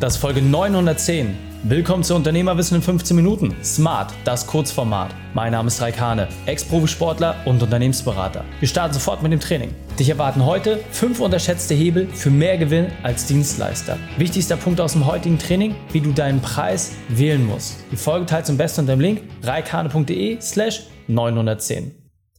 Das ist Folge 910. Willkommen zu Unternehmerwissen in 15 Minuten. Smart, das Kurzformat. Mein Name ist Raikane, Ex-Profisportler und Unternehmensberater. Wir starten sofort mit dem Training. Dich erwarten heute fünf unterschätzte Hebel für mehr Gewinn als Dienstleister. Wichtigster Punkt aus dem heutigen Training, wie du deinen Preis wählen musst. Die Folge teilst du am besten unter dem Link raikane.de slash 910.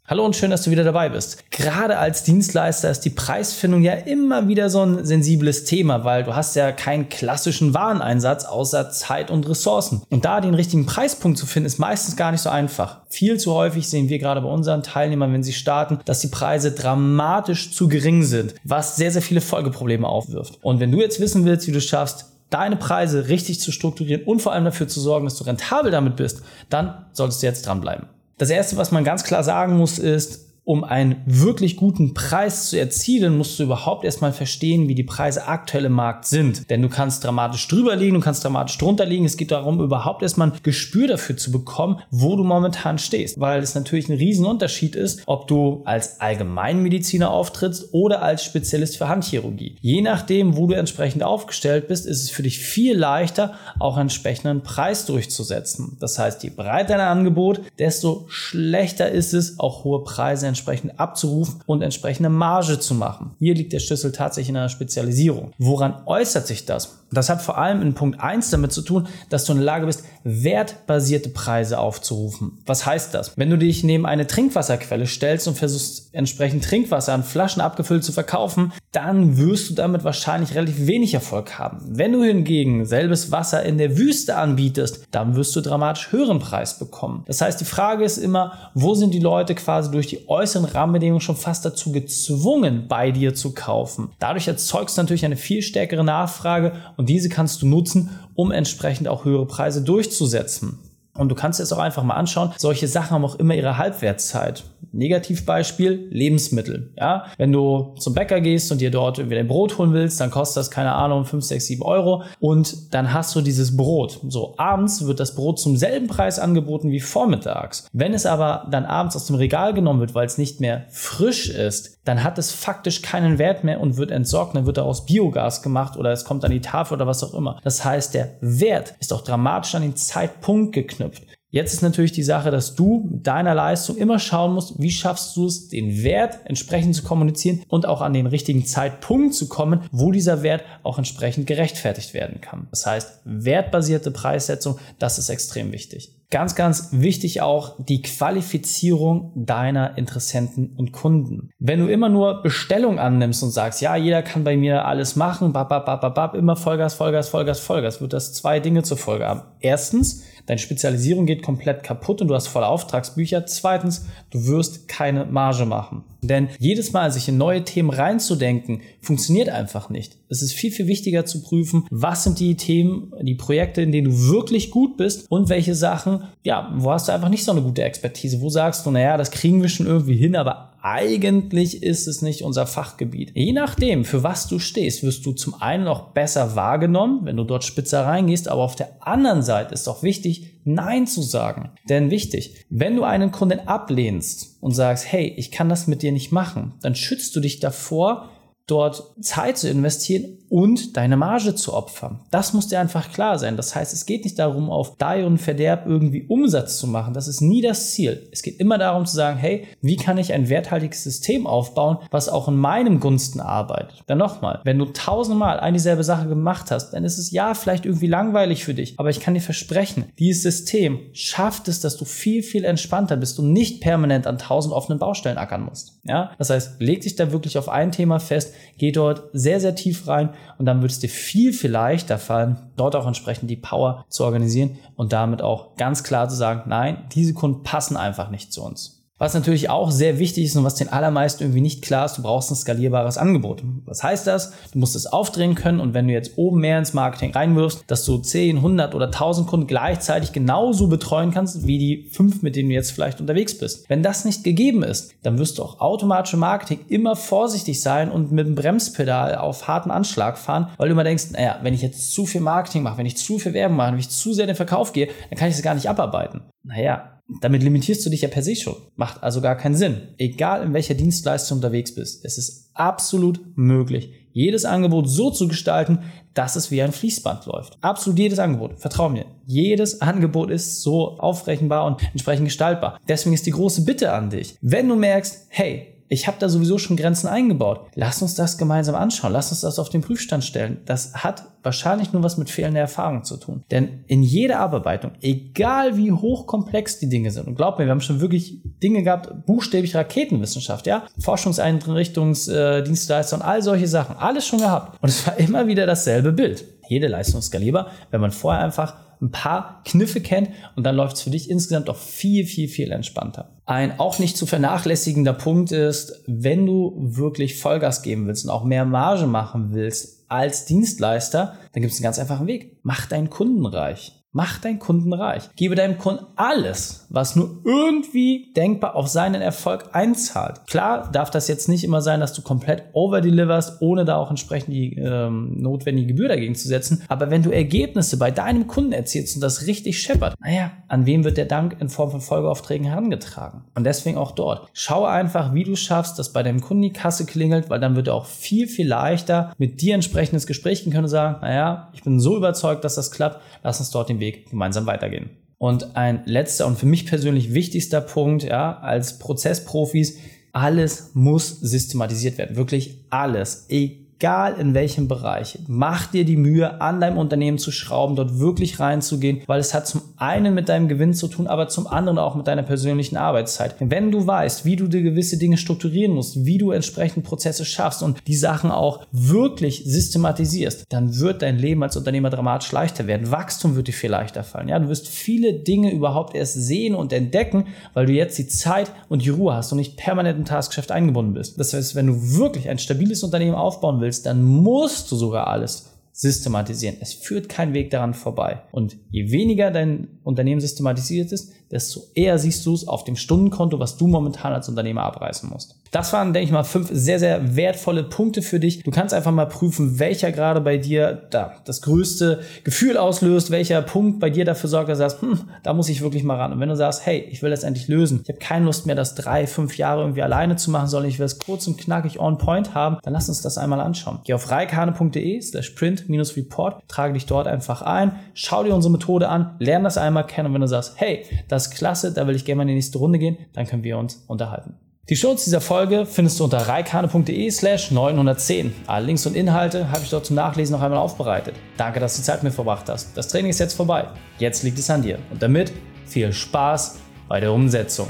Hallo und schön, dass du wieder dabei bist. Gerade als Dienstleister ist die Preisfindung ja immer wieder so ein sensibles Thema, weil du hast ja keinen klassischen Wareneinsatz außer Zeit und Ressourcen. Und da den richtigen Preispunkt zu finden, ist meistens gar nicht so einfach. Viel zu häufig sehen wir gerade bei unseren Teilnehmern, wenn sie starten, dass die Preise dramatisch zu gering sind, was sehr, sehr viele Folgeprobleme aufwirft. Und wenn du jetzt wissen willst, wie du schaffst, deine Preise richtig zu strukturieren und vor allem dafür zu sorgen, dass du rentabel damit bist, dann solltest du jetzt dranbleiben. Das Erste, was man ganz klar sagen muss, ist, um einen wirklich guten Preis zu erzielen, musst du überhaupt erstmal verstehen, wie die Preise aktuell im Markt sind. Denn du kannst dramatisch drüber liegen, du kannst dramatisch drunter liegen. Es geht darum, überhaupt erstmal ein Gespür dafür zu bekommen, wo du momentan stehst. Weil es natürlich ein Riesenunterschied ist, ob du als Allgemeinmediziner auftrittst oder als Spezialist für Handchirurgie. Je nachdem, wo du entsprechend aufgestellt bist, ist es für dich viel leichter, auch einen entsprechenden Preis durchzusetzen. Das heißt, je breiter dein Angebot, desto schlechter ist es, auch hohe Preise entsprechend abzurufen und entsprechende Marge zu machen. Hier liegt der Schlüssel tatsächlich in einer Spezialisierung. Woran äußert sich das? Das hat vor allem in Punkt 1 damit zu tun, dass du in der Lage bist, wertbasierte Preise aufzurufen. Was heißt das? Wenn du dich neben eine Trinkwasserquelle stellst und versuchst entsprechend Trinkwasser an Flaschen abgefüllt zu verkaufen, dann wirst du damit wahrscheinlich relativ wenig Erfolg haben. Wenn du hingegen selbes Wasser in der Wüste anbietest, dann wirst du dramatisch höheren Preis bekommen. Das heißt, die Frage ist immer, wo sind die Leute quasi durch die äußeren Rahmenbedingungen schon fast dazu gezwungen, bei dir zu kaufen? Dadurch erzeugst du natürlich eine viel stärkere Nachfrage und diese kannst du nutzen, um entsprechend auch höhere Preise durchzusetzen. Und du kannst es auch einfach mal anschauen. Solche Sachen haben auch immer ihre Halbwertszeit. Negativbeispiel, Lebensmittel. Ja, wenn du zum Bäcker gehst und dir dort irgendwie ein Brot holen willst, dann kostet das, keine Ahnung, 5, 6, 7 Euro und dann hast du dieses Brot. So, abends wird das Brot zum selben Preis angeboten wie vormittags. Wenn es aber dann abends aus dem Regal genommen wird, weil es nicht mehr frisch ist, dann hat es faktisch keinen Wert mehr und wird entsorgt, dann wird daraus Biogas gemacht oder es kommt an die Tafel oder was auch immer. Das heißt, der Wert ist auch dramatisch an den Zeitpunkt geknüpft. Jetzt ist natürlich die Sache, dass du mit deiner Leistung immer schauen musst, wie schaffst du es, den Wert entsprechend zu kommunizieren und auch an den richtigen Zeitpunkt zu kommen, wo dieser Wert auch entsprechend gerechtfertigt werden kann. Das heißt, wertbasierte Preissetzung, das ist extrem wichtig. Ganz, ganz wichtig auch die Qualifizierung deiner Interessenten und Kunden. Wenn du immer nur Bestellung annimmst und sagst, ja, jeder kann bei mir alles machen, bap, bap, bap, bap, immer Vollgas, Vollgas, Vollgas, Vollgas, wird das zwei Dinge zur Folge haben. Erstens, deine Spezialisierung geht komplett kaputt und du hast volle Auftragsbücher. Zweitens, du wirst keine Marge machen. Denn jedes Mal sich in neue Themen reinzudenken, funktioniert einfach nicht. Es ist viel, viel wichtiger zu prüfen, was sind die Themen, die Projekte, in denen du wirklich gut bist und welche Sachen, ja, wo hast du einfach nicht so eine gute Expertise. Wo sagst du, naja, das kriegen wir schon irgendwie hin, aber eigentlich ist es nicht unser Fachgebiet. Je nachdem, für was du stehst, wirst du zum einen auch besser wahrgenommen, wenn du dort spitzer reingehst, aber auf der anderen Seite ist auch wichtig, Nein zu sagen. Denn wichtig, wenn du einen Kunden ablehnst und sagst, hey, ich kann das mit dir nicht machen, dann schützt du dich davor, dort Zeit zu investieren und deine Marge zu opfern. Das muss dir einfach klar sein. Das heißt, es geht nicht darum, auf Dai und Verderb irgendwie Umsatz zu machen. Das ist nie das Ziel. Es geht immer darum zu sagen, hey, wie kann ich ein werthaltiges System aufbauen, was auch in meinem Gunsten arbeitet? Dann nochmal, wenn du tausendmal eine dieselbe Sache gemacht hast, dann ist es ja vielleicht irgendwie langweilig für dich. Aber ich kann dir versprechen, dieses System schafft es, dass du viel, viel entspannter bist und nicht permanent an tausend offenen Baustellen ackern musst. Ja? Das heißt, leg dich da wirklich auf ein Thema fest, geh dort sehr, sehr tief rein und dann wird es dir viel, viel leichter fallen, dort auch entsprechend die Power zu organisieren und damit auch ganz klar zu sagen, nein, diese Kunden passen einfach nicht zu uns. Was natürlich auch sehr wichtig ist und was den allermeisten irgendwie nicht klar ist, du brauchst ein skalierbares Angebot. Was heißt das? Du musst es aufdrehen können und wenn du jetzt oben mehr ins Marketing reinwirfst, dass du 10, 100 oder 1000 Kunden gleichzeitig genauso betreuen kannst, wie die fünf, mit denen du jetzt vielleicht unterwegs bist. Wenn das nicht gegeben ist, dann wirst du auch automatisch im Marketing immer vorsichtig sein und mit dem Bremspedal auf harten Anschlag fahren, weil du immer denkst, naja, wenn ich jetzt zu viel Marketing mache, wenn ich zu viel Werbung mache, wenn ich zu sehr in den Verkauf gehe, dann kann ich es gar nicht abarbeiten. Naja, damit limitierst du dich ja per se schon. Macht also gar keinen Sinn. Egal in welcher Dienstleistung du unterwegs bist, es ist absolut möglich, jedes Angebot so zu gestalten, dass es wie ein Fließband läuft. Absolut jedes Angebot. Vertrau mir. Jedes Angebot ist so aufrechenbar und entsprechend gestaltbar. Deswegen ist die große Bitte an dich. Wenn du merkst, hey, ich habe da sowieso schon Grenzen eingebaut. Lass uns das gemeinsam anschauen. Lass uns das auf den Prüfstand stellen. Das hat wahrscheinlich nur was mit fehlender Erfahrung zu tun. Denn in jeder Abarbeitung, egal wie hochkomplex die Dinge sind, und glaub mir, wir haben schon wirklich Dinge gehabt, buchstäblich Raketenwissenschaft, ja, Forschungseinrichtungsdienstleister und all solche Sachen, alles schon gehabt. Und es war immer wieder dasselbe Bild. Jede Leistung skalierbar, wenn man vorher einfach ein paar Kniffe kennt und dann läuft es für dich insgesamt auch viel, viel, viel entspannter. Ein auch nicht zu vernachlässigender Punkt ist, wenn du wirklich Vollgas geben willst und auch mehr Marge machen willst als Dienstleister, dann gibt es einen ganz einfachen Weg. Mach deinen Kunden reich. Mach deinen Kunden reich. Gebe deinem Kunden alles, was nur irgendwie denkbar auf seinen Erfolg einzahlt. Klar darf das jetzt nicht immer sein, dass du komplett overdeliverst, ohne da auch entsprechend die ähm, notwendige Gebühr dagegen zu setzen. Aber wenn du Ergebnisse bei deinem Kunden erzielst und das richtig scheppert, naja, an wem wird der Dank in Form von Folgeaufträgen herangetragen? Und deswegen auch dort. Schaue einfach, wie du schaffst, dass bei deinem Kunden die Kasse klingelt, weil dann wird er auch viel, viel leichter mit dir entsprechendes Gespräch gehen können und sagen, naja, ich bin so überzeugt, dass das klappt, lass uns dort den Weg gemeinsam weitergehen. Und ein letzter und für mich persönlich wichtigster Punkt, ja, als Prozessprofis, alles muss systematisiert werden. Wirklich alles. Egal egal in welchem Bereich, mach dir die Mühe, an deinem Unternehmen zu schrauben, dort wirklich reinzugehen, weil es hat zum einen mit deinem Gewinn zu tun, aber zum anderen auch mit deiner persönlichen Arbeitszeit. Wenn du weißt, wie du dir gewisse Dinge strukturieren musst, wie du entsprechend Prozesse schaffst und die Sachen auch wirklich systematisierst, dann wird dein Leben als Unternehmer dramatisch leichter werden. Wachstum wird dir viel leichter fallen. Ja, du wirst viele Dinge überhaupt erst sehen und entdecken, weil du jetzt die Zeit und die Ruhe hast und nicht permanent im Taskgeschäft eingebunden bist. Das heißt, wenn du wirklich ein stabiles Unternehmen aufbauen willst, willst, dann musst du sogar alles systematisieren. Es führt kein Weg daran vorbei. Und je weniger dein Unternehmen systematisiert ist, desto eher siehst du es auf dem Stundenkonto, was du momentan als Unternehmer abreißen musst. Das waren, denke ich mal, fünf sehr, sehr wertvolle Punkte für dich. Du kannst einfach mal prüfen, welcher gerade bei dir da das größte Gefühl auslöst, welcher Punkt bei dir dafür sorgt, dass du sagst, hm, da muss ich wirklich mal ran. Und wenn du sagst, hey, ich will das endlich lösen, ich habe keine Lust mehr, das drei, fünf Jahre irgendwie alleine zu machen, sondern ich will es kurz und knackig on point haben, dann lass uns das einmal anschauen. Geh auf reikane.de slash print-report, trage dich dort einfach ein, schau dir unsere Methode an, lerne das einmal kennen und wenn du sagst, hey, das ist klasse, da will ich gerne mal in die nächste Runde gehen, dann können wir uns unterhalten. Die Shownotes dieser Folge findest du unter reikane.de slash 910. Alle Links und Inhalte habe ich dort zum Nachlesen noch einmal aufbereitet. Danke, dass du die Zeit mit verbracht hast. Das Training ist jetzt vorbei. Jetzt liegt es an dir. Und damit viel Spaß bei der Umsetzung.